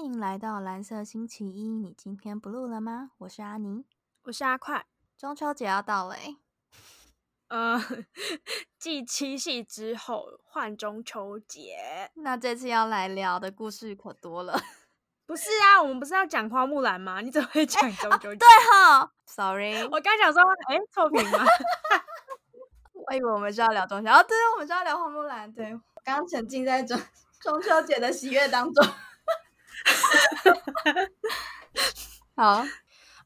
欢迎来到蓝色星期一。你今天不录了吗？我是阿宁，我是阿快。中秋节要到了诶，呃，继七夕之后换中秋节，那这次要来聊的故事可多了。不是啊，我们不是要讲花木兰吗？你怎么会讲中秋节？对哈，Sorry，我刚想说，哎，错评吗？我以为我们是要聊中秋，哦，对，我们是要聊花木兰。对，刚沉浸在中中秋节的喜悦当中。好，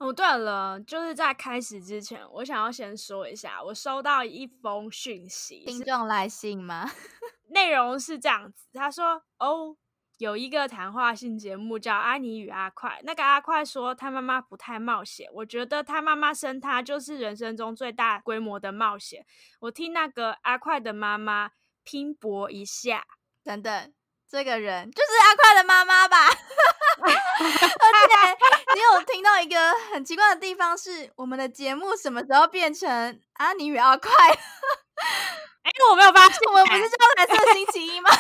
哦，对了，就是在开始之前，我想要先说一下，我收到一封讯息，听众来信吗？内容是这样子，他说：“哦，有一个谈话性节目叫《安妮与阿快》，那个阿快说他妈妈不太冒险，我觉得他妈妈生他就是人生中最大规模的冒险。我替那个阿快的妈妈拼搏一下，等等。”这个人就是阿快的妈妈吧？而且你有听到一个很奇怪的地方是，我们的节目什么时候变成阿尼与阿快？哎，我没有发现，我们不是叫蓝色星期一吗？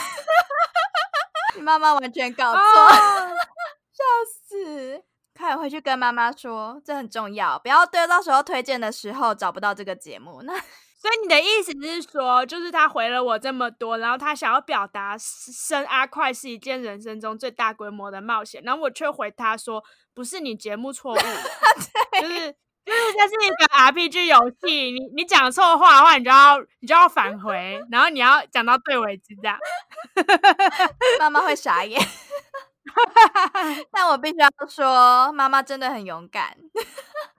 你妈妈完全搞错，笑死！快回去跟妈妈说，这很重要，不要对到时候推荐的时候找不到这个节目。那。所以你的意思是说，就是他回了我这么多，然后他想要表达生阿快是一件人生中最大规模的冒险，然后我却回他说，不是你节目错误，就是就是这是一个 RPG 游戏，你你讲错话的话，你就要你就要返回，然后你要讲到对为止，这样，妈妈会傻眼，但我必须要说，妈妈真的很勇敢。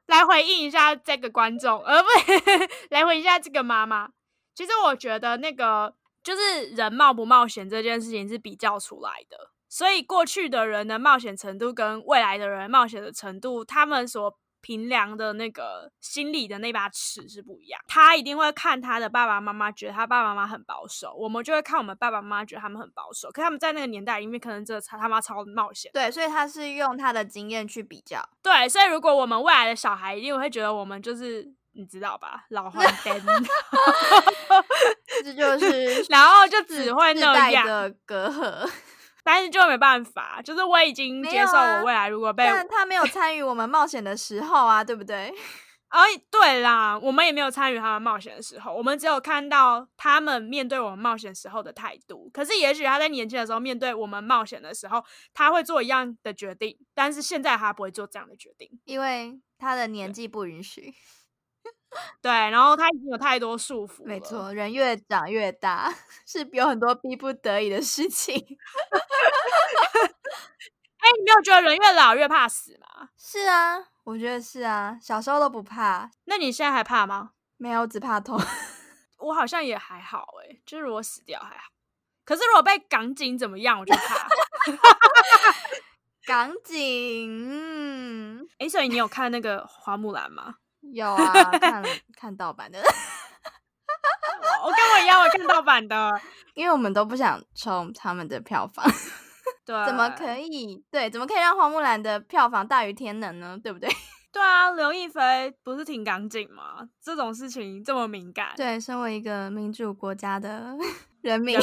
来回应一下这个观众，呃，不，来回应一下这个妈妈。其实我觉得那个就是人冒不冒险这件事情是比较出来的，所以过去的人的冒险程度跟未来的人冒险的程度，他们所。平凉的那个心里的那把尺是不一样，他一定会看他的爸爸妈妈，觉得他爸爸妈妈很保守，我们就会看我们爸爸妈妈，觉得他们很保守。可他们在那个年代里面，可能真的超他妈超冒险。对，所以他是用他的经验去比较。对，所以如果我们未来的小孩，一定会觉得我们就是你知道吧，老黄 灯，这就是，然后就只会那样的隔阂。但是就没办法，就是我已经接受我未来如果被他没有参与我们冒险的时候啊，对不对？哎，对啦，我们也没有参与他们冒险的时候，我们只有看到他们面对我们冒险时候的态度。可是也许他在年轻的时候面对我们冒险的时候，他会做一样的决定，但是现在他不会做这样的决定，因为他的年纪不允许。对，然后他已经有太多束缚。没错，人越长越大，是有很多逼不得已的事情。哎，你没有觉得人越老越怕死吗？是啊，我觉得是啊，小时候都不怕。那你现在还怕吗？没有，只怕痛。我好像也还好，哎，就是如果死掉还好。可是如果被港警怎么样，我就怕。港警，嗯，哎，所以你有看那个花木兰吗？有啊，看看盗版的，我跟我一样，我看盗版的，因为我们都不想冲他们的票房。对，怎么可以？对，怎么可以让花木兰的票房大于天能呢？对不对？对啊，刘亦菲不是挺港警吗？这种事情这么敏感。对，身为一个民主国家的 人民。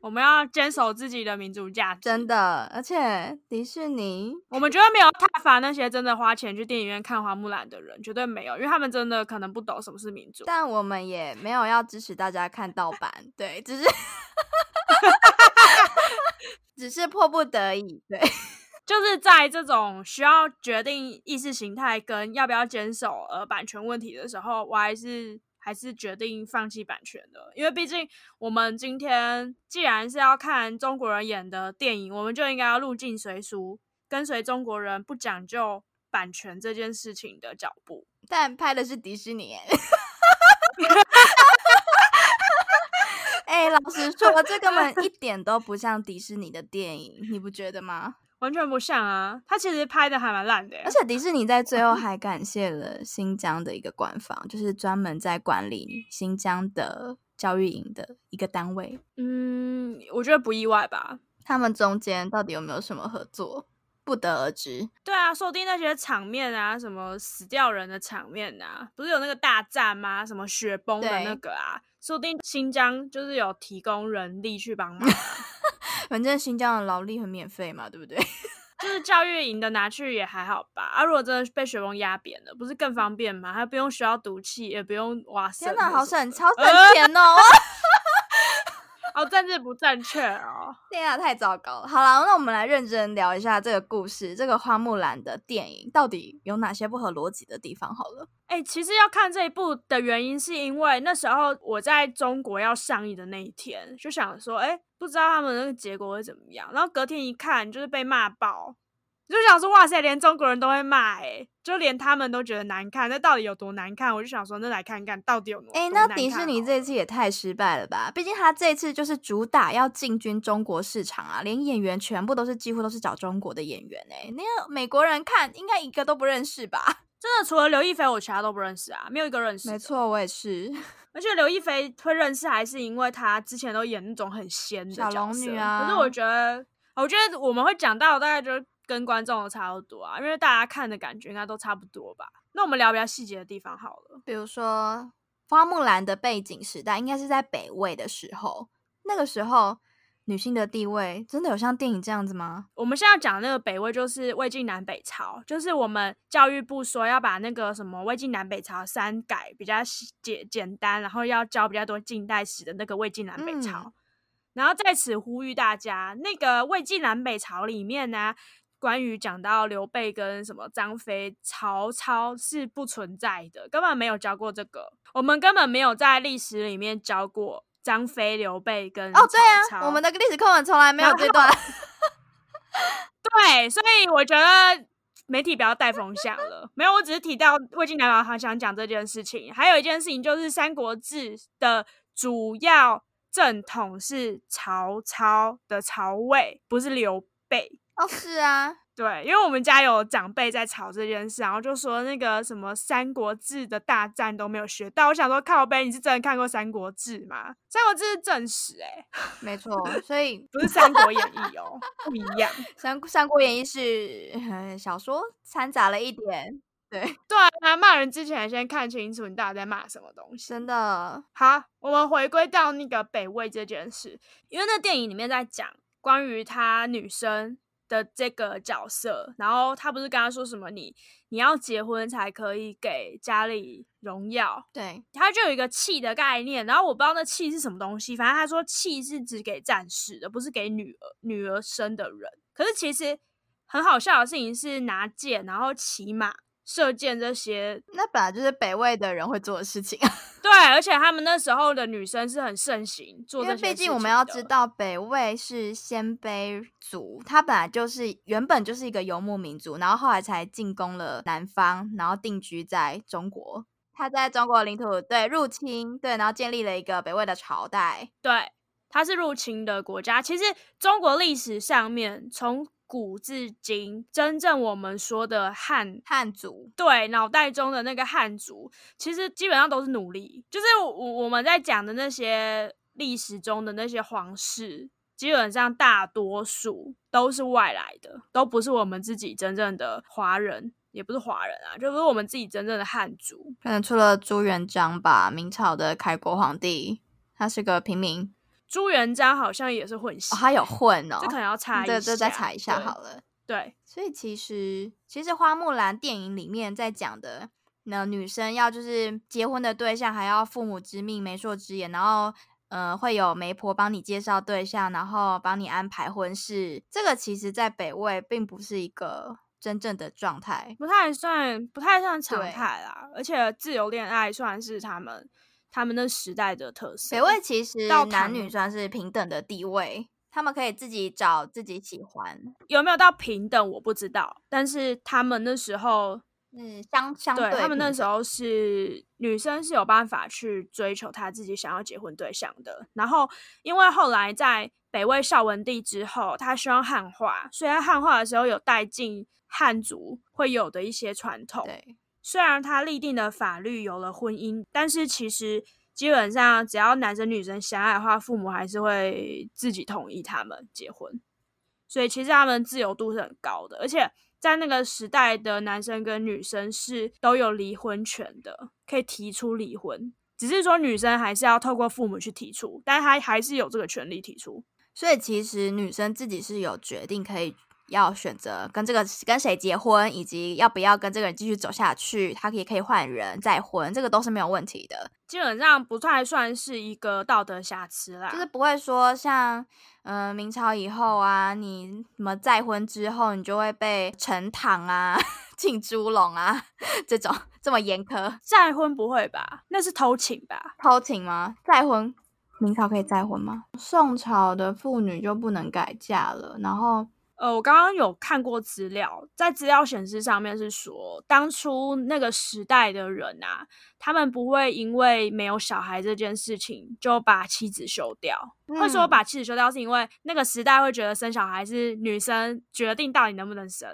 我们要坚守自己的民主价值，真的。而且迪士尼，我们绝对没有挞伐那些真的花钱去电影院看花木兰的人，绝对没有，因为他们真的可能不懂什么是民主。但我们也没有要支持大家看盗版，对，只是，只是迫不得已，对，就是在这种需要决定意识形态跟要不要坚守呃版权问题的时候，我还是。还是决定放弃版权的，因为毕竟我们今天既然是要看中国人演的电影，我们就应该要入境随俗，跟随中国人不讲究版权这件事情的脚步。但拍的是迪士尼，哎，老实说，这根本一点都不像迪士尼的电影，你不觉得吗？完全不像啊！他其实拍的还蛮烂的，而且迪士尼在最后 还感谢了新疆的一个官方，就是专门在管理新疆的教育营的一个单位。嗯，我觉得不意外吧？他们中间到底有没有什么合作，不得而知。对啊，说不定那些场面啊，什么死掉人的场面啊，不是有那个大战吗？什么雪崩的那个啊，说不定新疆就是有提供人力去帮忙。反正新疆的劳力很免费嘛，对不对？就是教育营的拿去也还好吧。啊，如果真的被雪崩压扁了，不是更方便吗？还不用需要毒气，也不用挖天哪，肾或好省，超省钱哦！哦，政治不正确哦。天啊，太糟糕了！好了，那我们来认真聊一下这个故事，这个花木兰的电影到底有哪些不合逻辑的地方？好了，哎、其实要看这一部的原因，是因为那时候我在中国要上映的那一天，就想说，哎、不知道他们那个结果会怎么样。然后隔天一看，就是被骂爆，就想说，哇塞，连中国人都会骂、哎，就连他们都觉得难看，那到底有多难看？我就想说，那来看看到底有多哎、多难那迪士尼这次也太失败了吧？毕竟他这次就是主打要进军中国市场啊，连演员全部都是几乎都是找中国的演员哎、那个美国人看应该一个都不认识吧？真的除了刘亦菲，我其他都不认识啊，没有一个认识。没，错，我也是 而且刘亦菲会认识，还是因为她之前都演那种很仙的小龙女啊可是我觉得，我觉得我们会讲到，大概就跟观众的差不多啊，因为大家看的感觉应该都差不多吧。那我们聊比较细节的地方好了。比如说花木兰的背景时代应该是在北魏的时候，那个时候女性的地位真的有像电影这样子吗？我们现在讲那个北魏，就是魏晋南北朝，就是我们教育部说要把那个什么魏晋南北朝删改比较细简简单，然后要教比较多近代史的那个魏晋南北朝。嗯然后在此呼吁大家，那个魏晋南北朝里面呢，关于讲到刘备跟什么张飞、曹操是不存在的，根本没有教过这个，我们根本没有在历史里面教过张飞、刘备跟哦，对啊，我们的历史课本从来没有然这段。对，所以我觉得媒体不要带风向了。没有，我只是提到魏晋南北朝想讲这件事情。还有一件事情就是《三国志》的主要正统是曹操的曹魏，不是刘备。哦，是啊，对，因为我们家有长辈在吵这件事，然后就说那个什么《三国志》的大战都没有学到。我想说，靠背，你是真的看过《三国志》吗？《三国志》是正史、欸，没错，所以不是 《三国演义》哦，不一样。《三三国演义》是嗯小说掺杂了一点，对，对啊，骂人之前先看清楚你到底在骂什么东西。真的，好，我们回归到那个北魏这件事，因为那电影里面在讲关于她女生的这个角色，然后他不是跟他说什么你你要结婚才可以给家里荣耀，对，他就有一个气的概念，然后我不知道那气是什么东西，反正他说气是只给战士的，不是给女儿女儿生的人。可是其实很好笑的事情是拿剑，然后骑马、射箭这些那本来就是北魏的人会做的事情啊，对，而且他们那时候的女生是很盛行做因为这些毕竟我们要知道，北魏是鲜卑族，它本来就是原本就是一个游牧民族，然后后来才进攻了南方，然后定居在中国。他在中国领土对入侵，对，然后建立了一个北魏的朝代。对，它是入侵的国家。其实中国历史上面从古至今，真正我们说的汉汉族，对脑袋中的那个汉族，其实基本上都是奴隶。就是我我们在讲的那些历史中的那些皇室，基本上大多数都是外来的，都不是我们自己真正的华人，也不是华人啊，就不是我们自己真正的汉族。可能除了朱元璋吧，明朝的开国皇帝，他是个平民，朱元璋好像也是混血，哦，他有混哦，这可能要查一下，这这再查一下好了。对，所以其实其实花木兰电影里面在讲的，那女生要就是结婚的对象还要父母之命媒妁之言，然后呃会有媒婆帮你介绍对象，然后帮你安排婚事。这个其实在北魏并不是一个真正的状态。不太算，不太算常态啦。而且自由恋爱算是他们他们那时代的特色。北魏其实到男女算是平等的地位，他们可以自己找自己喜欢，有没有到平等我不知道，但是他们那时候，嗯，相相对他们那时候是女生是有办法去追求她自己想要结婚对象的。然后因为后来在北魏孝文帝之后，他希望汉化，所以在汉化的时候有带进汉族会有的一些传统。对虽然他立定的法律有了婚姻，但是其实基本上只要男生女生相爱的话，父母还是会自己同意他们结婚。所以其实他们自由度是很高的，而且在那个时代的男生跟女生是都有离婚权的，可以提出离婚。只是说女生还是要透过父母去提出，但是她还是有这个权利提出。所以其实女生自己是有决定可以要选择跟这个跟谁结婚，以及要不要跟这个人继续走下去，他可以可以换人再婚，这个都是没有问题的。基本上不太算是一个道德瑕疵啦，就是不会说像嗯明朝以后啊，你什么再婚之后，你就会被沉塘啊、进猪笼啊这种这么严苛。再婚不会吧？那是偷情吧？偷情吗？再婚？明朝可以再婚吗？宋朝的妇女就不能改嫁了。然后，呃，我刚刚有看过资料，在资料显示上面是说，当初那个时代的人啊，他们不会因为没有小孩这件事情就把妻子休掉。会说把妻子休掉，是因为那个时代会觉得生小孩是女生决定到底能不能生，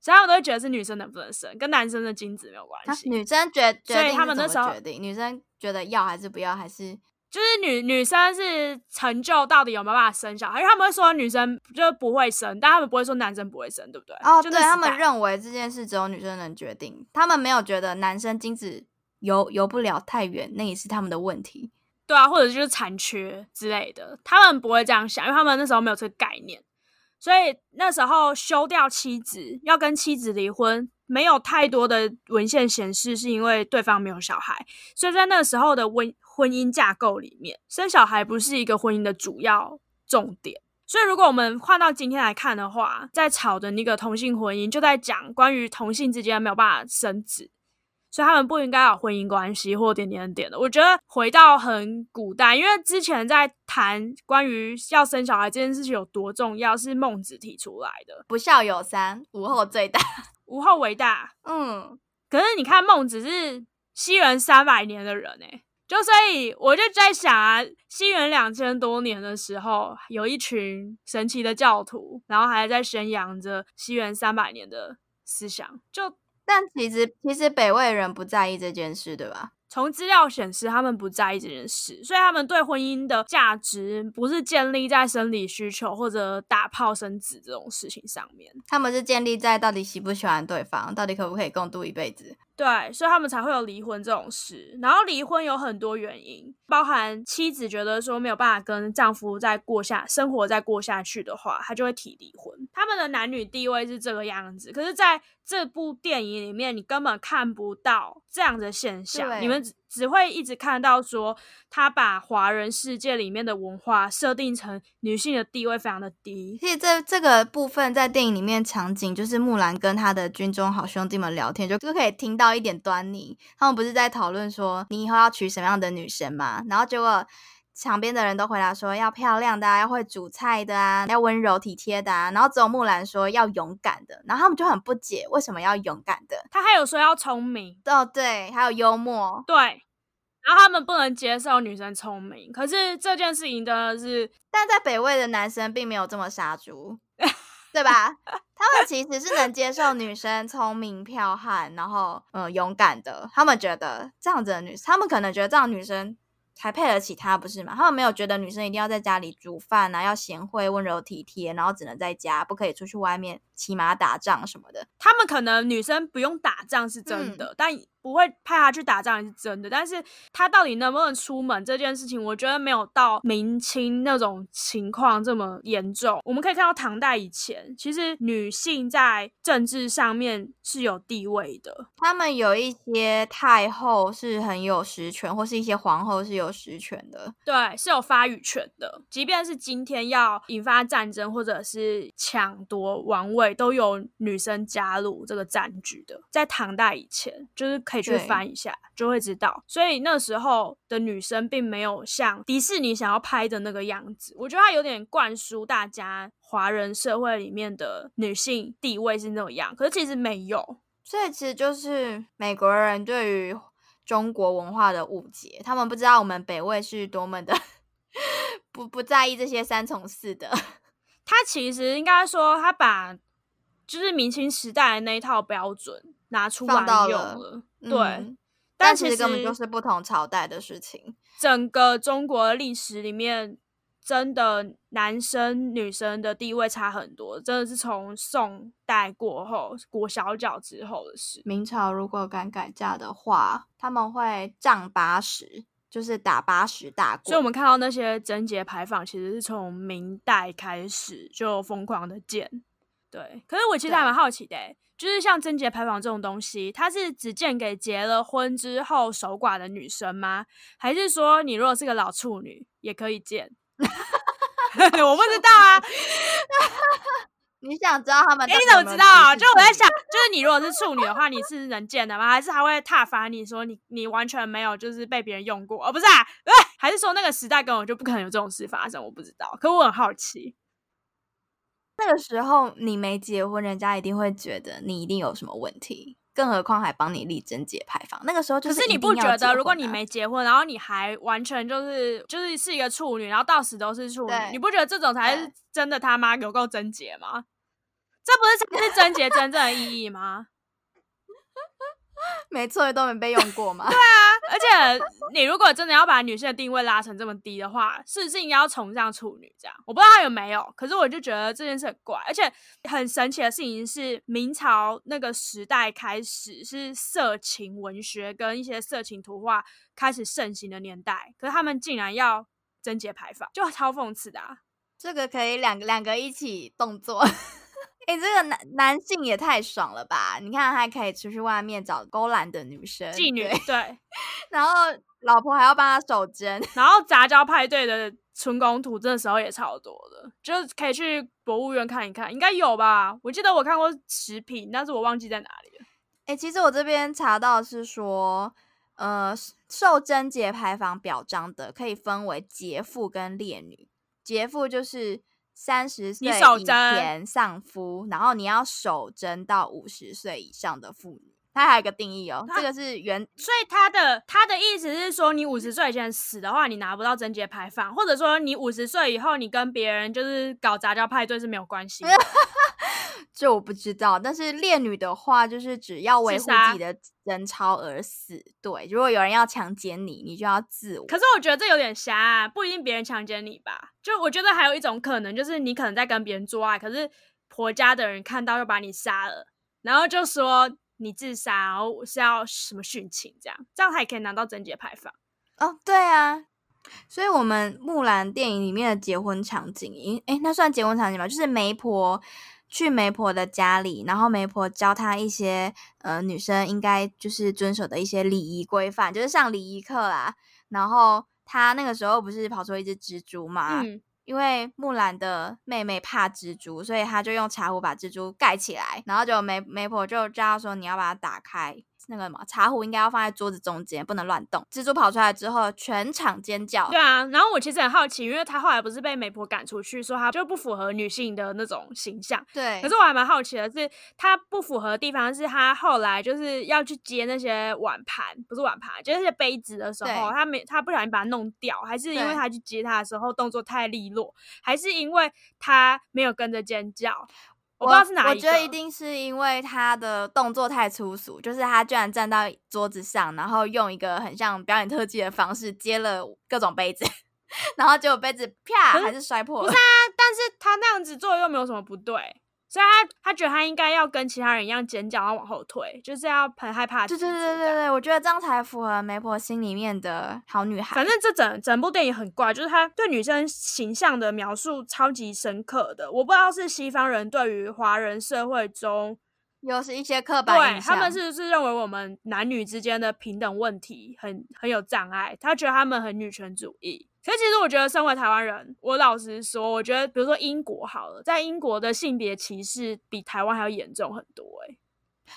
所以他们都会觉得是女生能不能生，跟男生的精子没有关系。女生决，所以他们那时候决定，女生觉得要还是不要，还是。就是女女生是成就到底有没有办法生小孩，因为他们会说女生就不会生，但他们不会说男生不会生，对不对？哦，对他们认为这件事只有女生能决定，他们没有觉得男生精子游游不了太远，那也是他们的问题。对啊，或者就是残缺之类的，他们不会这样想，因为他们那时候没有这个概念，所以那时候休掉妻子，要跟妻子离婚，没有太多的文献显示是因为对方没有小孩，所以在那时候的温。婚姻架构里面，生小孩不是一个婚姻的主要重点。所以，如果我们换到今天来看的话，在吵的那个同性婚姻，就在讲关于同性之间没有办法生子，所以他们不应该有婚姻关系或点点点的。我觉得回到很古代，因为之前在谈关于要生小孩这件事情有多重要，是孟子提出来的。不孝有三，无后最大，无后为大。嗯，可是你看孟子是西人三百年的人哎。就所以我就在想啊，西元两千多年的时候，有一群神奇的教徒，然后还在宣扬着西元三百年的思想。就但其实其实北魏人不在意这件事，对吧？从资料显示，他们不在意这件事，所以他们对婚姻的价值不是建立在生理需求或者打炮生子这种事情上面，他们是建立在到底喜不喜欢对方，到底可不可以共度一辈子。对，所以他们才会有离婚这种事。然后离婚有很多原因，包含妻子觉得说没有办法跟丈夫再过下生活，再过下去的话，她就会提离婚。他们的男女地位是这个样子，可是在这部电影里面，你根本看不到这样的现象。你们只会一直看到说，他把华人世界里面的文化设定成女性的地位非常的低。所以这这个部分在电影里面场景，就是木兰跟他的军中好兄弟们聊天，就就可以听到一点端倪。他们不是在讨论说，你以后要娶什么样的女生吗？然后结果。场边的人都回答说要漂亮的，要会煮菜的啊，要温柔体贴的啊。然后只有木兰说要勇敢的，然后他们就很不解为什么要勇敢的。他还有说要聪明哦，对，还有幽默，对。然后他们不能接受女生聪明，可是这件事情真的是，但在北魏的男生并没有这么杀猪，对吧？他们其实是能接受女生聪明、剽悍，然后呃勇敢的。他们觉得这样子的女，他们可能觉得这样女生。才配得起他，不是吗？他们没有觉得女生一定要在家里煮饭啊，要贤惠、温柔、体贴，然后只能在家，不可以出去外面骑马打仗什么的。他们可能女生不用打仗是真的，但。不会派她去打仗也是真的，但是她到底能不能出门这件事情，我觉得没有到明清那种情况这么严重。我们可以看到唐代以前，其实女性在政治上面是有地位的。他们有一些太后是很有实权，或是一些皇后是有实权的，对，是有发语权的。即便是今天要引发战争或者是抢夺王位，都有女生加入这个战局的。在唐代以前，就是。可以去翻一下，就会知道。所以那时候的女生并没有像迪士尼想要拍的那个样子。我觉得它有点灌输大家华人社会里面的女性地位是那样，可是其实没有。所以其实就是美国人对于中国文化的误解，他们不知道我们北魏是多么的 不不在意这些三从四德。他其实应该说，他把就是明清时代的那一套标准。拿出来用了，对，但其实根本就是不同朝代的事情。整个中国历史里面，真的男生女生的地位差很多，真的是从宋代过后裹小脚之后的事。明朝如果敢改嫁的话，他们会杖八十，就是打八十大棍。所以我们看到那些贞节牌坊，其实是从明代开始就疯狂的建。对，可是我其实还蛮好奇的、欸，就是像贞节牌坊这种东西，它是只建给结了婚之后守寡的女生吗？还是说你如果是个老处女也可以建？我不知道啊，你想知道他们？哎、你怎么知道啊？就我在想，就是你如果是处女的话，你是能见的吗？还是还会踏伐你说你你完全没有就是被别人用过？哦，不是啊，对，还是说那个时代根本就不可能有这种事发生？我不知道，可我很好奇。那个时候你没结婚，人家一定会觉得你一定有什么问题，更何况还帮你立贞节牌坊。那个时候就是可是你不觉得，如果你没结婚，然后你还完全就是就是是一个处女，然后到死都是处女，你不觉得这种才是真的他妈有够贞洁吗？这不是才是贞洁真正的意义吗？没错，都没被用过嘛？对啊而且你如果真的要把女性的定位拉成这么低的话，是不是应该要崇尚处女这样？我不知道他有没有，可是我就觉得这件事很怪，而且很神奇的事情是，明朝那个时代开始是色情文学跟一些色情图画开始盛行的年代，可是他们竟然要贞节牌坊，就超讽刺的啊！这个可以两个两个一起动作。哎、这个男男性也太爽了吧！你看，还可以出去外面找勾栏的女生妓女对对，然后老婆还要帮他守贞。然后杂交派对的春宫图，这时候也超多的，就是可以去博物院看一看，应该有吧？我记得我看过食品，但是我忘记在哪里了。哎、其实我这边查到是说，呃，受贞节牌坊表彰的可以分为节妇跟烈女。节妇就是三十岁以前丧夫，然后你要守贞到五十岁以上的妇女。它还有一个定义哦，这个是原所以他的他的意思是说，你五十岁以前死的话，你拿不到贞节牌坊，或者说你五十岁以后，你跟别人就是搞杂交派对是没有关系的。这我不知道，但是烈女的话，就是只要维护自己的贞操而死。对，如果有人要强奸你，你就要自我。可是我觉得这有点瞎、啊，不一定别人强奸你吧？就我觉得还有一种可能，就是你可能在跟别人做爱，可是婆家的人看到又把你杀了，然后就说你自杀，然后是要什么殉情这样，这样才可以拿到贞节牌坊。哦，对啊，所以我们木兰电影里面的结婚场景，诶诶，那算结婚场景吧？就是媒婆去媒婆的家里，然后媒婆教她一些呃女生应该就是遵守的一些礼仪规范，就是上礼仪课啦。然后她那个时候不是跑出一只蜘蛛嘛，嗯，因为木兰的妹妹怕蜘蛛，所以她就用茶壶把蜘蛛盖起来，然后就媒媒婆就叫她说你要把它打开。那个什么茶壶应该要放在桌子中间，不能乱动。蜘蛛跑出来之后，全场尖叫。对啊。然后我其实很好奇，因为他后来不是被媒婆赶出去，说他就不符合女性的那种形象。对可是我还蛮好奇的是，他不符合的地方是他后来就是要去接那些碗盘，不是碗盘，就是那些杯子的时候，对他没他不小心把它弄掉，还是因为对他去接它的时候动作太利落，还是因为他没有跟着尖叫？我不知道是哪一个。我觉得一定是因为他的动作太粗俗，就是他居然站到桌子上，然后用一个很像表演特技的方式接了各种杯子，然后结果杯子啪还是摔破了。不是啊，但是他那样子做又没有什么不对，所以他他觉得他应该要跟其他人一样尖叫，然后往后退，就是要很害怕。对对对对对，我觉得这样才符合媒婆心里面的好女孩。反正这整整部电影很怪，就是他对女生形象的描述超级深刻的。我不知道是西方人对于华人社会中，又是一些刻板对印象，他们是不是认为我们男女之间的平等问题很很有障碍？他觉得他们很女权主义。可是其实我觉得，身为台湾人，我老实说，我觉得比如说英国好了，在英国的性别歧视比台湾还要严重很多、欸。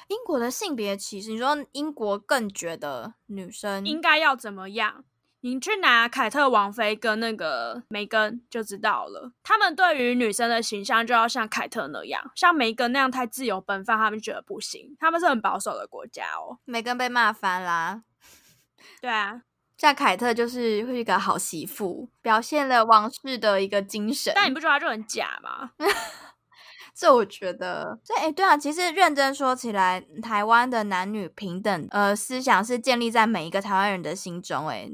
英国的性别歧视。你说英国更觉得女生应该要怎么样？你去拿凯特王妃跟那个梅根就知道了。他们对于女生的形象就要像凯特那样，像梅根那样太自由奔放，他们觉得不行。他们是很保守的国家哦。梅根被骂翻啦。对啊，像凯特就是会一个好媳妇，表现了王室的一个精神。但你不觉得他就很假吗？这我觉得，这哎，对啊，其实认真说起来，台湾的男女平等呃思想是建立在每一个台湾人的心中，哎，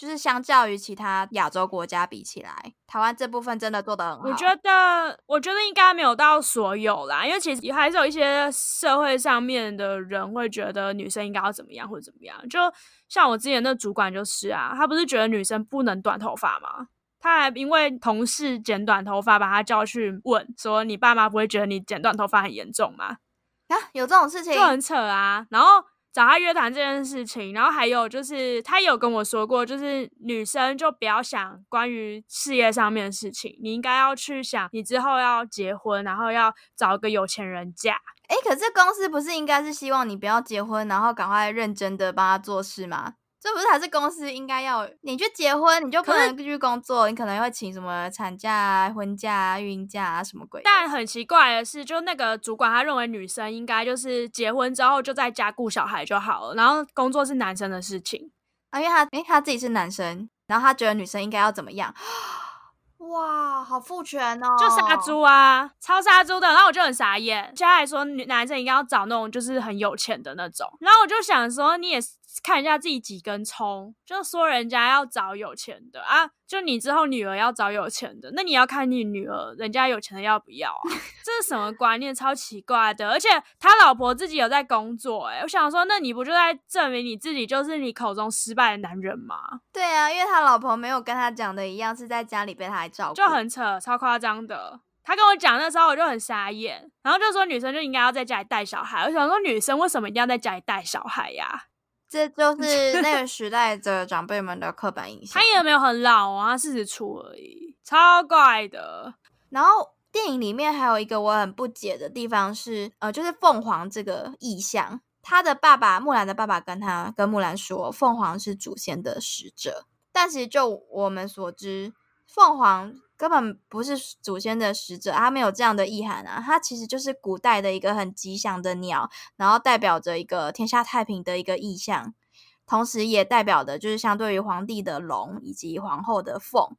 就是相较于其他亚洲国家比起来，台湾这部分真的做的很好。我觉得，我觉得应该没有到所有啦，因为其实还是有一些社会上面的人会觉得女生应该要怎么样或者怎么样。就像我之前的主管就是啊，他不是觉得女生不能短头发吗？他还因为同事剪短头发，把他叫去问说：“你爸妈不会觉得你剪短头发很严重吗？”啊，有这种事情就很扯啊。然后找他约谈这件事情，然后还有就是他有跟我说过，就是女生就不要想关于事业上面的事情，你应该要去想你之后要结婚，然后要找个有钱人嫁。哎，可是公司不是应该是希望你不要结婚，然后赶快认真的帮他做事吗？这不是还是公司应该要你去结婚，你就不能继续工作，你可能会请什么产假啊、婚假啊、孕假啊什么鬼？但很奇怪的是，就那个主管他认为女生应该就是结婚之后就在家顾小孩就好了，然后工作是男生的事情啊，因为他哎他自己是男生，然后他觉得女生应该要怎么样？哇，好父权哦！就杀猪啊，超杀猪的。然后我就很傻眼，他还说女男生应该要找那种就是很有钱的那种。然后我就想说，你也看一下自己几根葱，就说人家要找有钱的啊，就你之后女儿要找有钱的，那你要看你女儿人家有钱的要不要啊？这是什么观念？超奇怪的。而且他老婆自己有在工作，哎，我想说，那你不就在证明你自己就是你口中失败的男人吗？对啊，因为他老婆没有跟他讲的一样，是在家里被他来照顾，就很扯，超夸张的。他跟我讲那时候，我就很傻眼，然后就说女生就应该要在家里带小孩。我想说，女生为什么一定要在家里带小孩呀？这就是那个时代的长辈们的刻板印象。他也没有很老啊，四十出而已，超怪的。然后电影里面还有一个我很不解的地方是，呃，就是凤凰这个意象，他的爸爸木兰的爸爸跟他跟木兰说，凤凰是祖先的使者。但其实就我们所知，凤凰。根本不是祖先的使者，它没有这样的意涵啊！它其实就是古代的一个很吉祥的鸟，然后代表着一个天下太平的一个意象，同时也代表的就是相对于皇帝的龙以及皇后的凤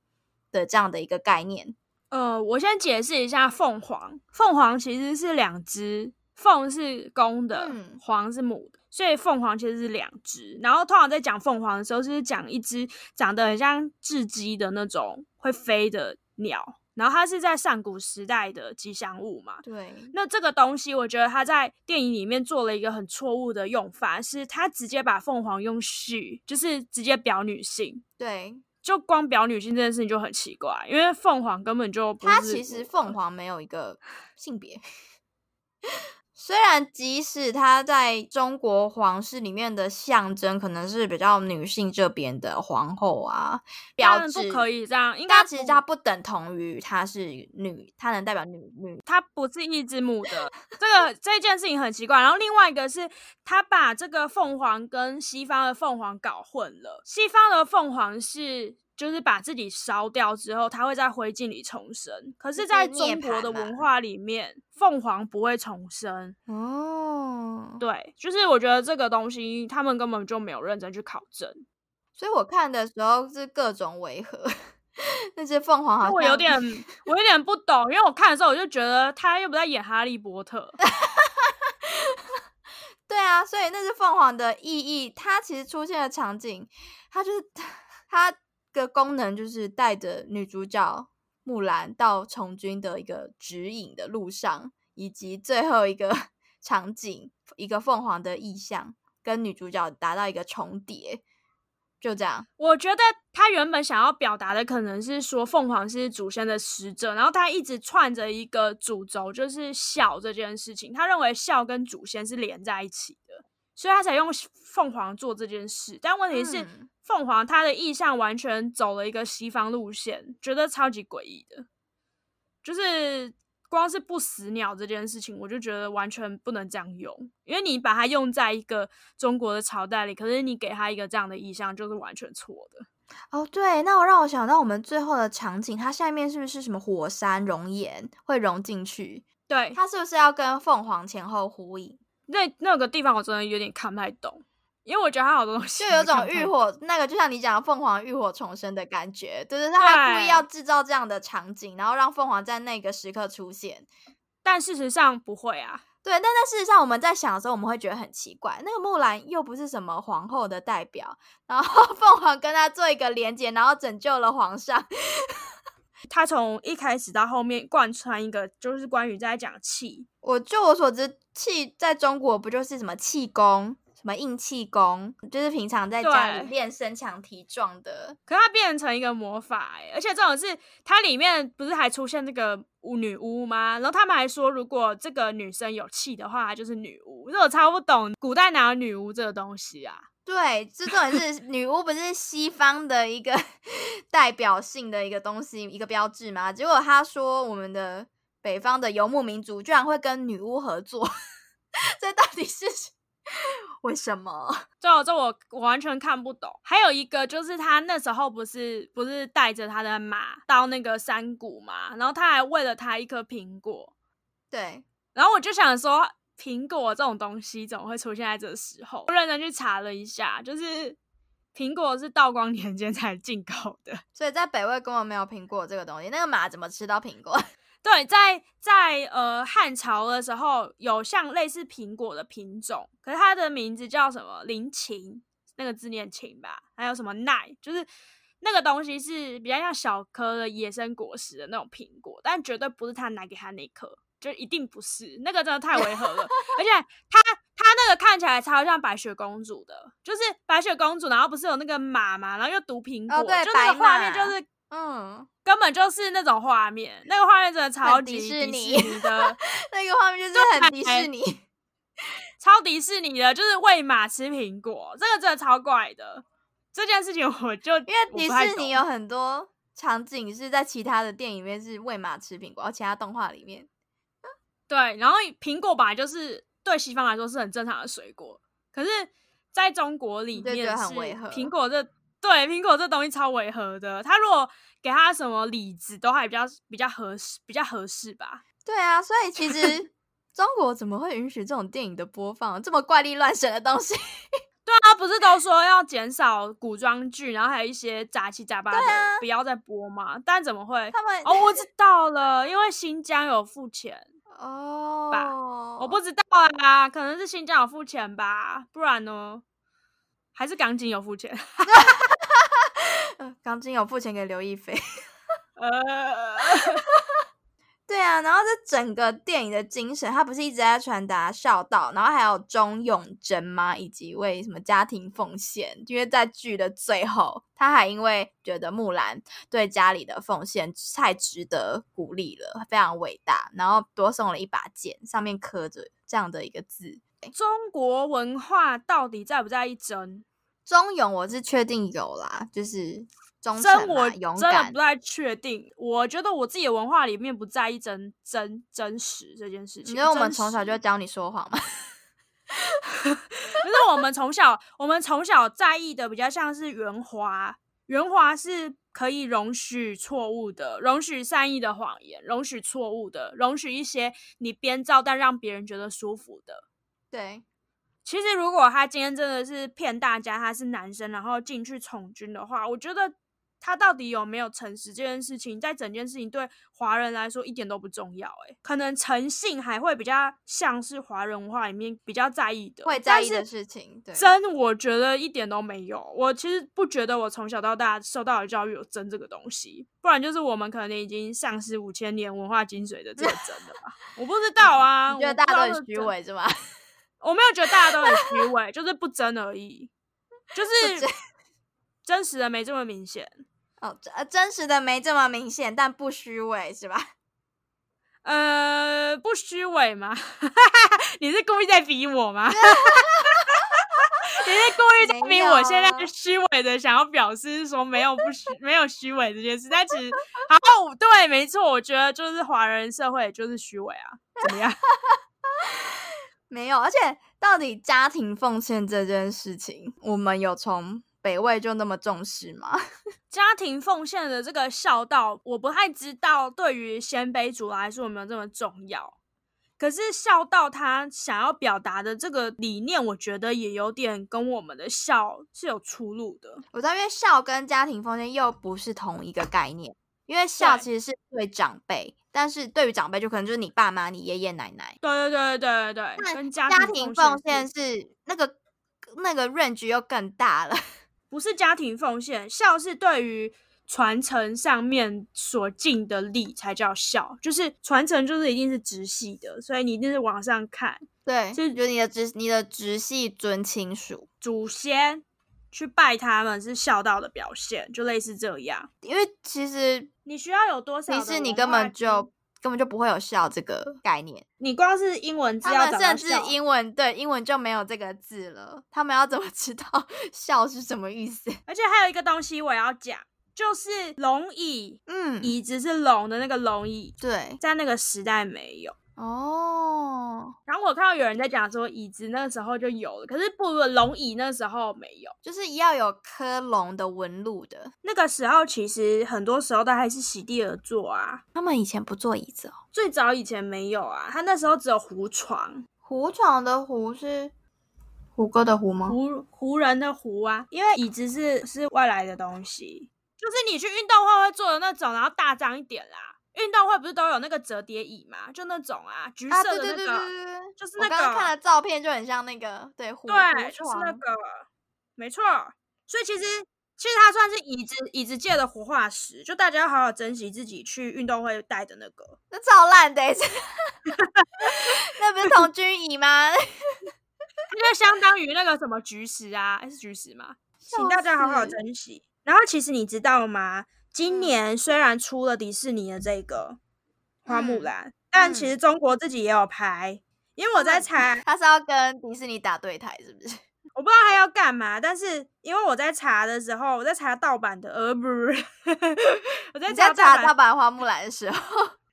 的这样的一个概念。呃，我先解释一下凤凰，凤凰其实是两只，凤是公的，嗯凰是母的，所以凤凰其实是两只。然后通常在讲凤凰的时候，就是讲一只长得很像雉鸡的那种会飞的。鸟，然后它是在上古时代的吉祥物嘛？对。那这个东西，我觉得他在电影里面做了一个很错误的用法，是他直接把凤凰用序，就是直接表女性。对。就光表女性这件事情就很奇怪，因为凤凰根本就它其实凤凰没有一个性别。虽然即使它在中国皇室里面的象征可能是比较女性这边的皇后啊，标志不可以这样。应该其实它不等同于它是女，它能代表女女，它不是一只母的。这个这件事情很奇怪。然后另外一个是，他把这个凤凰跟西方的凤凰搞混了。西方的凤凰是。就是把自己烧掉之后，它会在灰烬里重生。可是，在中国的文化里面，凤凰不会重生。哦，对，就是我觉得这个东西他们根本就没有认真去考证。所以我看的时候是各种违和。那些凤凰好像我有点，我有点不懂，因为我看的时候我就觉得他又不在演哈利波特。对啊，所以那只凤凰的意义。它其实出现的场景，它就是它。个功能就是带着女主角木兰到从军的一个指引的路上，以及最后一个 场景，一个凤凰的意象跟女主角达到一个重叠，就这样。我觉得他原本想要表达的可能是说凤凰是祖先的使者，然后他一直串着一个主轴，就是孝这件事情。他认为孝跟祖先是连在一起的，所以他才用凤凰做这件事。但问题是。凤凰，它的意象完全走了一个西方路线，觉得超级诡异的。就是光是不死鸟这件事情，我就觉得完全不能这样用，因为你把它用在一个中国的朝代里，可是你给他一个这样的意象，就是完全错的。哦，对，那我让我想到我们最后的场景，它下面是不是什么火山熔岩会融进去？对，它是不是要跟凤凰前后呼应？那那个地方我真的有点看不太懂。因为我觉得它好多东西就有种浴火，那个就像你讲的凤凰浴火重生的感觉，对对，他故意要制造这样的场景，然后让凤凰在那个时刻出现，但事实上不会啊。对，但在事实上我们在想的时候，我们会觉得很奇怪，那个木兰又不是什么皇后的代表，然后 凤凰跟他做一个连接，然后拯救了皇上。他从一开始到后面贯穿一个，就是关于在讲气。我就我所知，气在中国不就是什么气功？什么硬气功，就是平常在家里对练身强体壮的。可它变成一个魔法哎、而且这种是它里面不是还出现那个巫女巫吗？然后他们还说，如果这个女生有气的话，她就是女巫。这我超不懂，古代哪有女巫这个东西啊？对，这重点是女巫不是西方的一个 代表性的一个东西，一个标志吗？结果他说我们的北方的游牧民族居然会跟女巫合作，这到底是为什么？这这我我完全看不懂。还有一个就是他那时候不是不是带着他的马到那个山谷嘛，然后他还喂了他一颗苹果，对，然后我就想说，苹果这种东西怎么会出现在这时候？我认真去查了一下，就是苹果是道光年间才进口的。所以在北魏根本没有苹果这个东西，那个马怎么吃到苹果？对，在在呃汉朝的时候，有像类似苹果的品种，可是它的名字叫什么林檎，那个字念檎吧，还有什么奈，就是那个东西是比较像小颗的野生果实的那种苹果，但绝对不是他拿给他那颗，就一定不是，那个真的太违和了，而且他他那个看起来超像白雪公主的，就是白雪公主，然后不是有那个马嘛，然后又毒苹果，哦对就那个画面就是。嗯，根本就是那种画面，那个画面真的超级迪士尼的，那个画面就是很迪士尼。超迪士尼的，就是喂马吃苹果，这个真的超怪的。这件事情我就因为迪士尼有很多场景是在其他的电影里面是喂马吃苹果，而其他动画里面，对，然后苹果本来就是对西方来说是很正常的水果，可是在中国里面是苹果这对苹果这东西超违和的。他如果给他什么李子，都还比较比较合适，比较合适吧。对啊，所以其实 中国怎么会允许这种电影的播放？这么怪力乱神的东西？对啊，不是都说要减少古装剧，然后还有一些杂七杂八的、啊不要再播嘛？但怎么会？他们哦，我知道了，因为新疆有付钱，哦，我不知道啊，可能是新疆有付钱吧，不然呢？还是港警有付钱？呃钢筋有付钱给刘亦菲。呃，对啊，然后这整个电影的精神，它不是一直在传达孝道，然后还有忠勇贞吗？以及为什么家庭奉献？因为在剧的最后，他还因为觉得木兰对家里的奉献太值得鼓励了，非常伟大，然后多送了一把剑，上面刻着这样的一个字。中国文化到底在不在一真？忠勇我是确定有啦，就是忠真诚嘛，我勇敢真的不。太确定。我觉得我自己的文化里面不在意真真真实这件事情。你觉得我们真从小实就教你说谎吗？可是我们从小，我们从小在意的比较像是圆滑，圆滑是可以容许错误的，容许善意的谎言，容许错误的，容许一些你编造但让别人觉得舒服的。对，其实，如果他今天真的是骗大家他是男生，然后进去从军的话，我觉得他到底有没有诚实这件事情，在整件事情对华人来说一点都不重要。诶，可能诚信还会比较像是华人文化里面比较在意的，会在意的事情。对，真，我觉得一点都没有。我其实不觉得我从小到大受到的教育有真这个东西，不然就是我们可能已经丧失五千年文化精髓的这个真了吧？我不知道啊，你觉得大家都很虚？伪是吗？我没有觉得大家都很虚伪，就是不真而已，就是真真实的没这么明显。哦，真呃真实的没这么明显，但不虚伪是吧？呃，不虚伪吗？你是故意在逼我吗？你是故意在逼我现在虚伪的想要表示说没有不虚没有虚伪这件事，但其实好对，没错，我觉得就是华人社会就是虚伪啊，怎么样？没有，而且到底家庭奉献这件事情，我们有从北魏就那么重视吗？家庭奉献的这个孝道，我不太知道对于鲜卑族来说有没有这么重要。可是孝道他想要表达的这个理念，我觉得也有点跟我们的孝是有出入的。我知道，因为孝跟家庭奉献又不是同一个概念。因为孝其实是对长辈，但是对于长辈就可能就是你爸妈、你爷爷奶奶。对对对对对对，家家庭庭奉献是是那个那个 range 又更大了。不是家庭奉献？孝是对于传承上面所尽的力才叫孝，就是传承就是一定是直系的，所以你一定是往上看，对，就就你的直你的直系尊亲属，祖先去拜他们是孝道的表现，就类似这样。因为其实你需要有多少其实你根本就根本就不会有孝这个概念，你光是英文字他们甚至英文对英文就没有这个字了，他们要怎么知道 孝是什么意思？而且还有一个东西我要讲，就是龙椅，嗯，椅子是龙的那个龙椅，对在那个时代没有。哦，然后我看到有人在讲说椅子那个时候就有了，可是不龙椅那时候没有。就是要有科龙的纹路的。那个时候其实很多时候都还是席地而坐啊，他们以前不坐椅子哦，最早以前没有啊，他那时候只有胡床，胡床的胡是胡歌的胡吗？胡胡人的胡啊，因为椅子是是外来的东西，就是你去运动会会坐的那种，然后大张一点啦。运动会不是都有那个折叠椅吗？就那种啊，橘啊，色的那个，对对对对对对，就是那刚刚看的照片就很像那个，对胡对，胡就是床那个，没错。所以其实其实它算是椅子椅子界的活化石，就大家要好好珍惜自己去运动会带的那个。那超烂的欸，那不是童军椅吗？它就相当于那个什么菊石啊，诶是菊石吗？请大家好好珍惜。然后其实你知道吗？今嗯年虽然出了迪士尼的这个花木嗯兰，但嗯其实中国自己也有拍。因为我在查，他是要跟迪士尼打对台，是不是？我不知道他要干嘛，但是因为我在查的时候，我在查盗版的，呃，不是，我在你查盗版在查盗版花木兰的时候，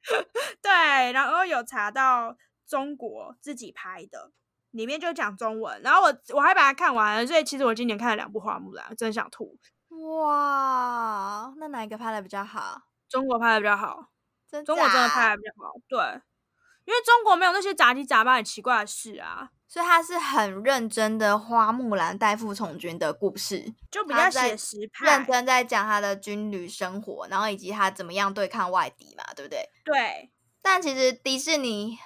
对，然后有查到中国自己拍的，里面就讲中文，然后我我还把它看完了，所以其实我今年看了两部花木兰，真想吐。哇，那哪一个拍的比较好？中国拍的比较好，真中国真的拍的比较好，对，因为中国没有那些杂七杂八很奇怪的事啊，所以他是很认真的花木兰代父从军的故事，就比较写实派认。真在讲他的军旅生活，然后以及他怎么样对抗外敌嘛，对不对？对，但其实迪士尼，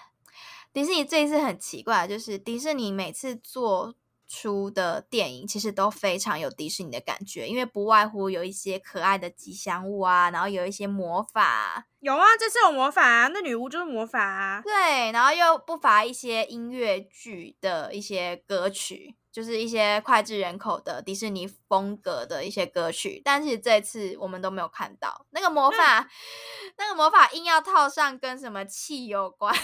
迪士尼这一次很奇怪，就是迪士尼每次做出的电影，其实都非常有迪士尼的感觉，因为不外乎有一些可爱的吉祥物啊，然后有一些魔法啊，有啊，这次有魔法啊，那女巫就是魔法啊，对，然后又不乏一些音乐剧的一些歌曲，就是一些脍炙人口的迪士尼风格的一些歌曲。但是这次我们都没有看到那个魔法，那个魔法硬要套上跟什么气有关。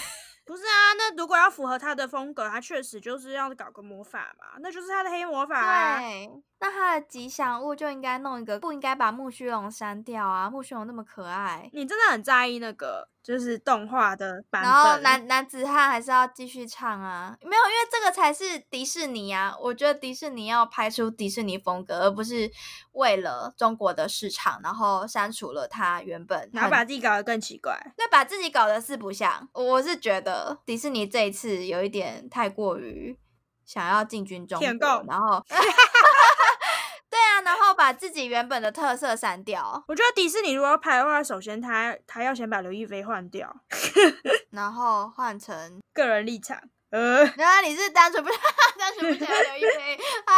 不是啊，那如果要符合他的风格，他确实就是要搞个魔法嘛，那就是他的黑魔法啊。对，那他的吉祥物就应该弄一个，不应该把木须龙删掉啊！木须龙那么可爱，你真的很在意那个就是动画的版本，然后男男子汉还是要继续唱啊，没有，因为这个才是迪士尼啊！我觉得迪士尼要拍出迪士尼风格，而不是为了中国的市场，然后删除了它原本然后把自己搞得更奇怪。对，把自己搞得四不像。我是觉得迪士尼这一次有一点太过于想要进军中舔国然后 把自己原本的特色删掉，我觉得迪士尼如果要拍的话，首先他他要先把刘亦菲换掉，然后换成，个人立场。呃，原来你是单纯不 单纯不喜欢刘亦菲啊？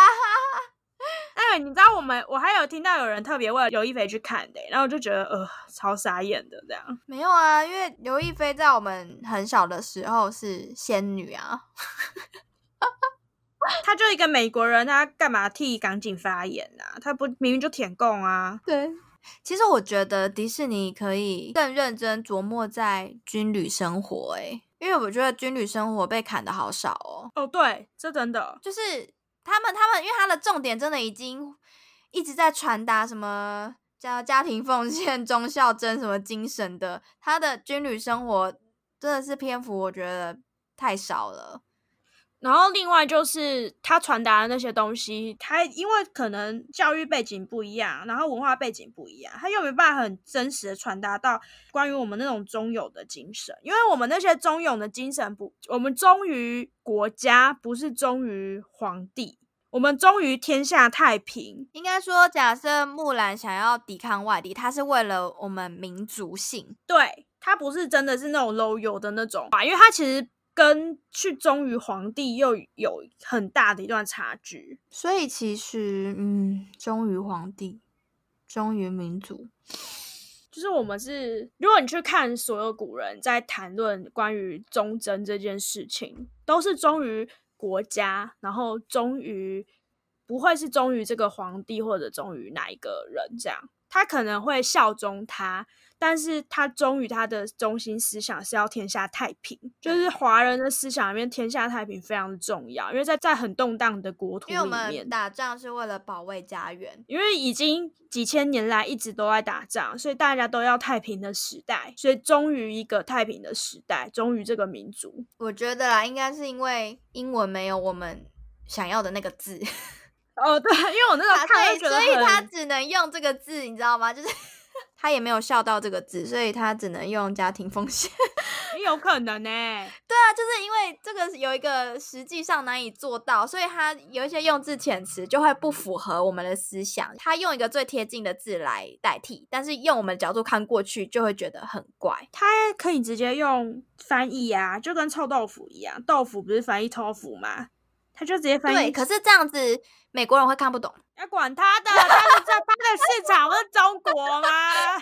哎，你知道我们我还有听到有人特别为了刘亦菲去看的，然后我就觉得呃超傻眼的这样。没有啊，因为刘亦菲在我们很小的时候是仙女啊。他就一个美国人，他干嘛替港警发言啊？他不明明就舔共啊？对，其实我觉得迪士尼可以更认真琢磨在军旅生活、欸，因为我觉得军旅生活被砍的好少哦。哦，对，这真的。就是他们，他们因为他的重点真的已经一直在传达什么叫家庭奉献、忠孝真什么精神的，他的军旅生活真的是篇幅我觉得太少了。然后另外就是他传达的那些东西，他因为可能教育背景不一样，然后文化背景不一样，他又没办法很真实的传达到关于我们那种忠勇的精神。因为我们那些忠勇的精神不，我们忠于国家，不是忠于皇帝，我们忠于天下太平。应该说，假设木兰想要抵抗外敌，他是为了我们民族性。对他不是真的是那种 low 的那种吧，因为他其实跟去忠于皇帝又有很大的一段差距。所以其实，嗯，忠于皇帝，忠于民族，就是我们是，如果你去看所有古人在谈论关于忠贞这件事情，都是忠于国家，然后忠于不会是忠于这个皇帝或者忠于哪一个人这样，他可能会效忠他。但是他忠于他的中心思想是要天下太平，就是华人的思想里面，天下太平非常的重要，因为在在很动荡的国土里面，打仗是为了保卫家园，因为已经几千年来一直都在打仗，所以大家都要太平的时代，所以忠于一个太平的时代，忠于这个民族。我觉得啦，应该是因为英文没有我们想要的那个字。哦，对，因为我那时候看，所以他只能用这个字，你知道吗？就是。他也没有笑到这个字，所以他只能用家庭风险。有可能呢？对啊，就是因为这个有一个实际上难以做到，所以他有一些用字遣词就会不符合我们的思想。他用一个最贴近的字来代替，但是用我们的角度看过去，就会觉得很怪。他可以直接用翻译啊，就跟臭豆腐一样，豆腐不是翻译豆腐吗？他就直接翻译。对，可是这样子美国人会看不懂。要管他的，他是在拍的市场不是中国吗？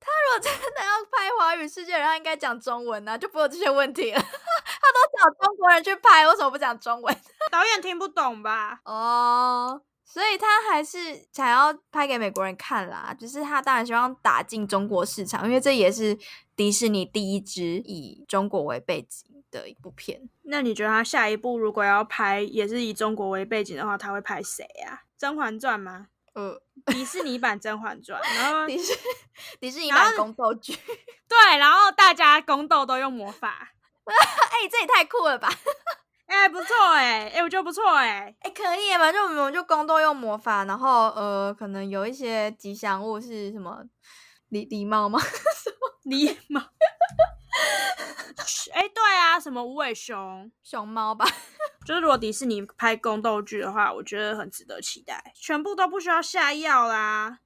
他如果真的要拍华语世界，他应该讲中文呢，就不会有这些问题了。他都找中国人去拍，为什么不讲中文？导演听不懂吧？哦，所以他还是想要拍给美国人看啦。就是他当然希望打进中国市场，因为这也是迪士尼第一支以中国为背景的一部片。那你觉得他下一部如果要拍也是以中国为背景的话，他会拍谁啊？《甄嬛传》吗？呃，迪士尼版《甄嬛传》，然后 迪士迪士尼版宫斗剧，对，然后大家宫斗都用魔法，哎，这也太酷了吧！哎，不错哎，哎，我觉得不错哎，哎，可以嘛？就我们就宫斗用魔法，然后呃，可能有一些吉祥物是什么狸狸猫吗？什么狸猫？哎，对啊，什么无尾熊、熊猫吧？就是如果迪士尼拍宫斗剧的话，我觉得很值得期待。全部都不需要下药啦，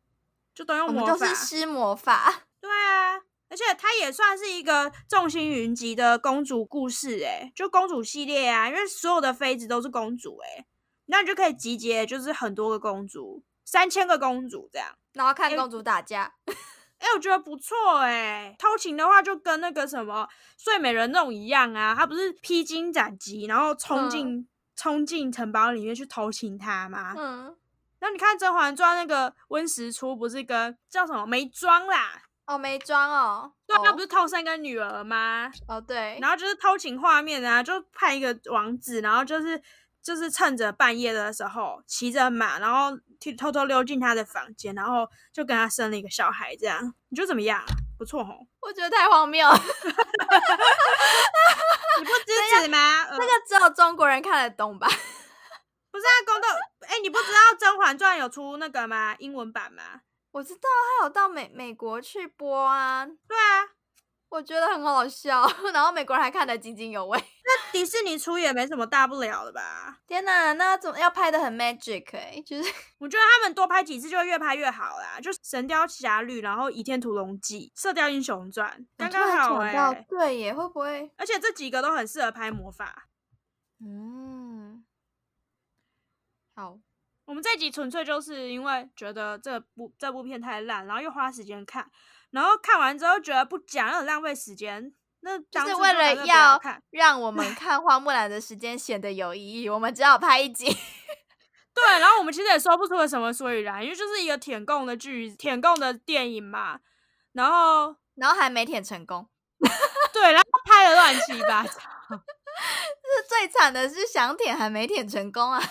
就都用魔法，都是施魔法。对啊，而且它也算是一个众星云集的公主故事，哎，就公主系列啊，因为所有的妃子都是公主，哎，那你就可以集结，就是很多个公主，三千个公主这样，然后看公主打架。哎，我觉得不错哎。偷情的话，就跟那个什么睡美人那种一样啊。他不是披荆斩棘，然后冲进冲进城堡里面去偷情他吗？嗯。那你看《甄嬛传》那个温实初，不是跟叫什么眉庄啦？哦，眉庄哦。对，那不是偷生个女儿吗？哦，对。然后就是偷情画面啊，就派一个王子，然后就是。就是趁着半夜的时候骑着马，然后偷偷溜进他的房间，然后就跟他生了一个小孩。这样你觉得怎么样？不错吼！我觉得太荒谬。你不支持吗？那个只有中国人看得懂吧？不是啊，宫斗。哎，你不知道《甄嬛传》有出那个吗？英文版吗？我知道，他有到美美国去播啊。对啊。我觉得很好笑，然后美国人还看得津津有味。那迪士尼出也没什么大不了的吧？天哪，那怎么要拍的很 magic 哎？就是 我觉得他们多拍几次就会越拍越好啦。就《神雕侠侣》，然后《倚天屠龙记》，《射雕英雄传》，刚刚好哎。对耶，会不会？而且这几个都很适合拍魔法。嗯，好，我们这集纯粹就是因为觉得这部这部片太烂，然后又花时间看。然后看完之后觉得不讲很浪费时间，那就是为了要让我们 看花木兰的时间显得有意义，我们只好拍一集。对，然后我们其实也说不出个什么所以然，因为就是一个舔供的剧，舔供的电影嘛。然后，然后还没舔成功。对，然后拍的乱七八糟。是最惨的是想舔还没舔成功啊！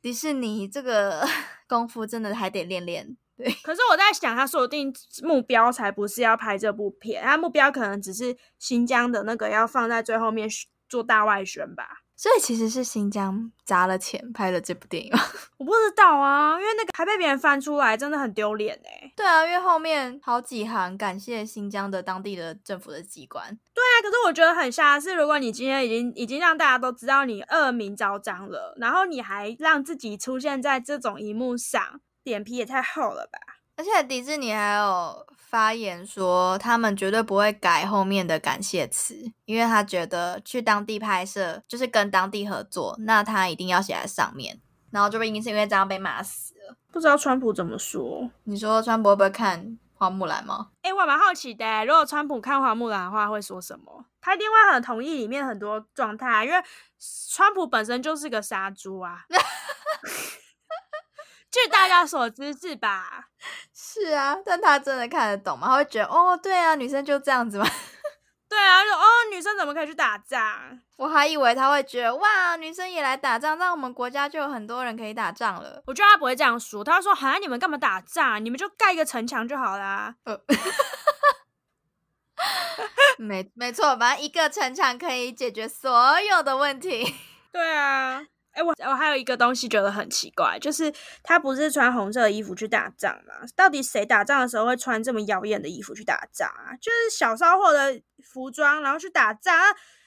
迪士尼这个功夫真的还得练练。对，可是我在想，他锁定目标才不是要拍这部片，他目标可能只是新疆的那个要放在最后面做大外宣吧。所以其实是新疆砸了钱拍的这部电影，我不知道啊，因为那个还被别人翻出来，真的很丢脸哎。对啊，因为后面好几行感谢新疆的当地的政府的机关。对啊，可是我觉得很瞎是，如果你今天已经已经让大家都知道你恶名昭彰了，然后你还让自己出现在这种荧幕上。脸皮也太厚了吧！而且迪士尼还有发言说，他们绝对不会改后面的感谢词，因为他觉得去当地拍摄就是跟当地合作，那他一定要写在上面。然后就被因是因为这样被骂死了。不知道川普怎么说？你说川普会不会看花木兰吗？哎，我蛮好奇的，如果川普看花木兰的话，会说什么？他一定会很同意里面很多状态，因为川普本身就是个杀猪啊。据大家所知是吧？是啊，但他真的看得懂吗？他会觉得哦，对啊，女生就这样子吗？对啊，就哦，女生怎么可以去打仗？我还以为他会觉得哇，女生也来打仗，那我们国家就有很多人可以打仗了。我觉得他不会这样说，他会说：好，你们干嘛打仗？你们就盖一个城墙就好啦。呃，没没错，反正一个城墙可以解决所有的问题。对啊。哎，我我还有一个东西觉得很奇怪，就是他不是穿红色的衣服去打仗吗？到底谁打仗的时候会穿这么妖艳的衣服去打仗啊？就是小骚货的服装，然后去打仗，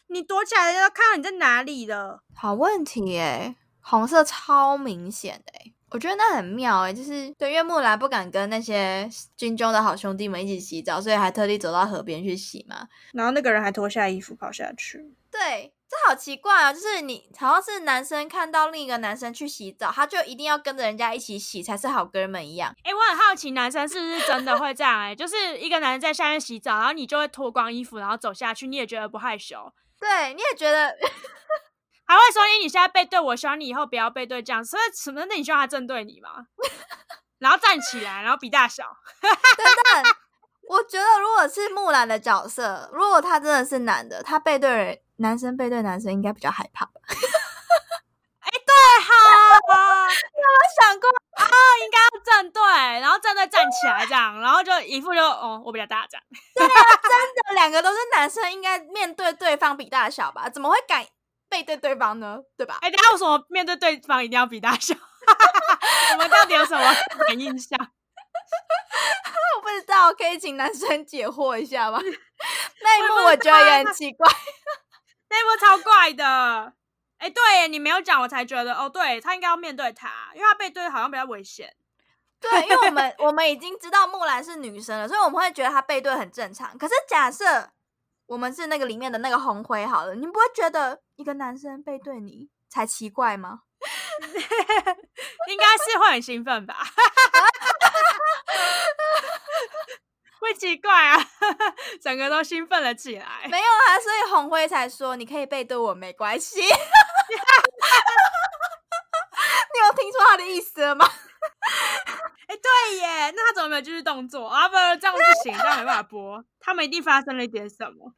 你躲起来要看到你在哪里了。好问题哎，红色超明显的哎，我觉得那很妙哎，就是对，因为木兰不敢跟那些军中的好兄弟们一起洗澡，所以还特地走到河边去洗嘛。然后那个人还脱下衣服跑下去。对。这好奇怪啊！就是你好像是男生看到另一个男生去洗澡，他就一定要跟着人家一起洗才是好哥们一样。哎，我很好奇，男生是不是真的会这样？哎，就是一个男人在下面洗澡，然后你就会脱光衣服，然后走下去，你也觉得不害羞？对，你也觉得 还会说：“你现在背对我，希望你以后不要背对这样。”所以什么？那你希望他正对你吗？然后站起来，然后比大小。等等，我觉得如果是木兰的角色，如果他真的是男的，他背对人。男生背对男生应该比较害怕吧？哎，对哈，有没有想过啊？应该要站队，然后站队站起来这样，然后就一副就哦，我比较大这样。对啊，真的，两个都是男生，应该面对对方比大小吧？怎么会敢背对对方呢？对吧？哎，下为什么面对对方一定要比大小？我们到底有什么印象？我不知道，可以请男生解惑一下吗？那一幕我觉得也很奇怪。那幕超怪的，哎，对你没有讲，我才觉得哦，对他应该要面对他，因为他背对好像比较危险。对，因为我们我们已经知道木兰是女生了，所以我们会觉得她背对很正常。可是假设我们是那个里面的那个红灰好了，你不会觉得一个男生背对你才奇怪吗？应该是会很兴奋吧。会奇怪啊，整个都兴奋了起来。没有啊，所以红辉才说你可以背对我没关系。你有听出他的意思了吗？哎，对耶，那他怎么没有继续动作啊？不，这样不行，这样没办法播。他们一定发生了一点什么。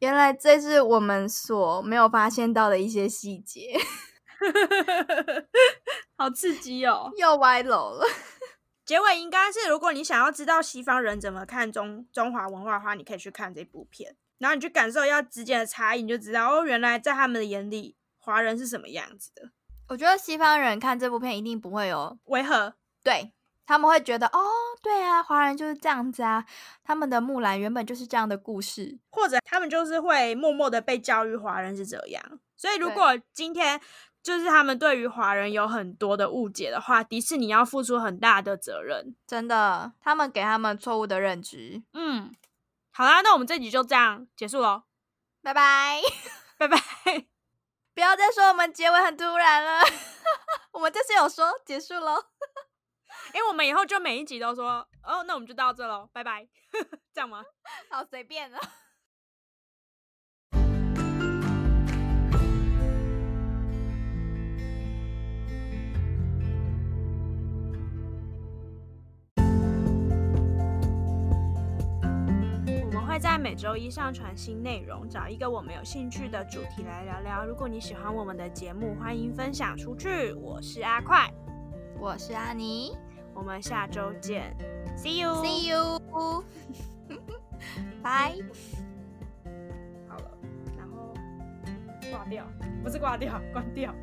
原来这是我们所没有发现到的一些细节。好刺激哦！又歪楼了。结尾应该是，如果你想要知道西方人怎么看中中华文化的话，你可以去看这部片，然后你去感受一下之间的差异，你就知道哦，原来在他们的眼里，华人是什么样子的。我觉得西方人看这部片一定不会有违和，对他们会觉得哦，对啊，华人就是这样子啊，他们的木兰原本就是这样的故事，或者他们就是会默默的被教育华人是这样。所以如果今天。就是他们对于华人有很多的误解的话，迪士尼要付出很大的责任。真的，他们给他们错误的认知。嗯，好啦，那我们这集就这样结束喽，拜拜，拜拜。不要再说我们结尾很突然了，我们就是有说结束喽。因为我们以后就每一集都说，哦，那我们就到这喽，拜拜，这样吗？好，随便了。在每周一上传新内容，找一个我们有兴趣的主题来聊聊。如果你喜欢我们的节目，欢迎分享出去。我是阿快，我是阿尼，我们下周见，See you，See you，拜。好了，然后挂掉，不是挂掉，关掉。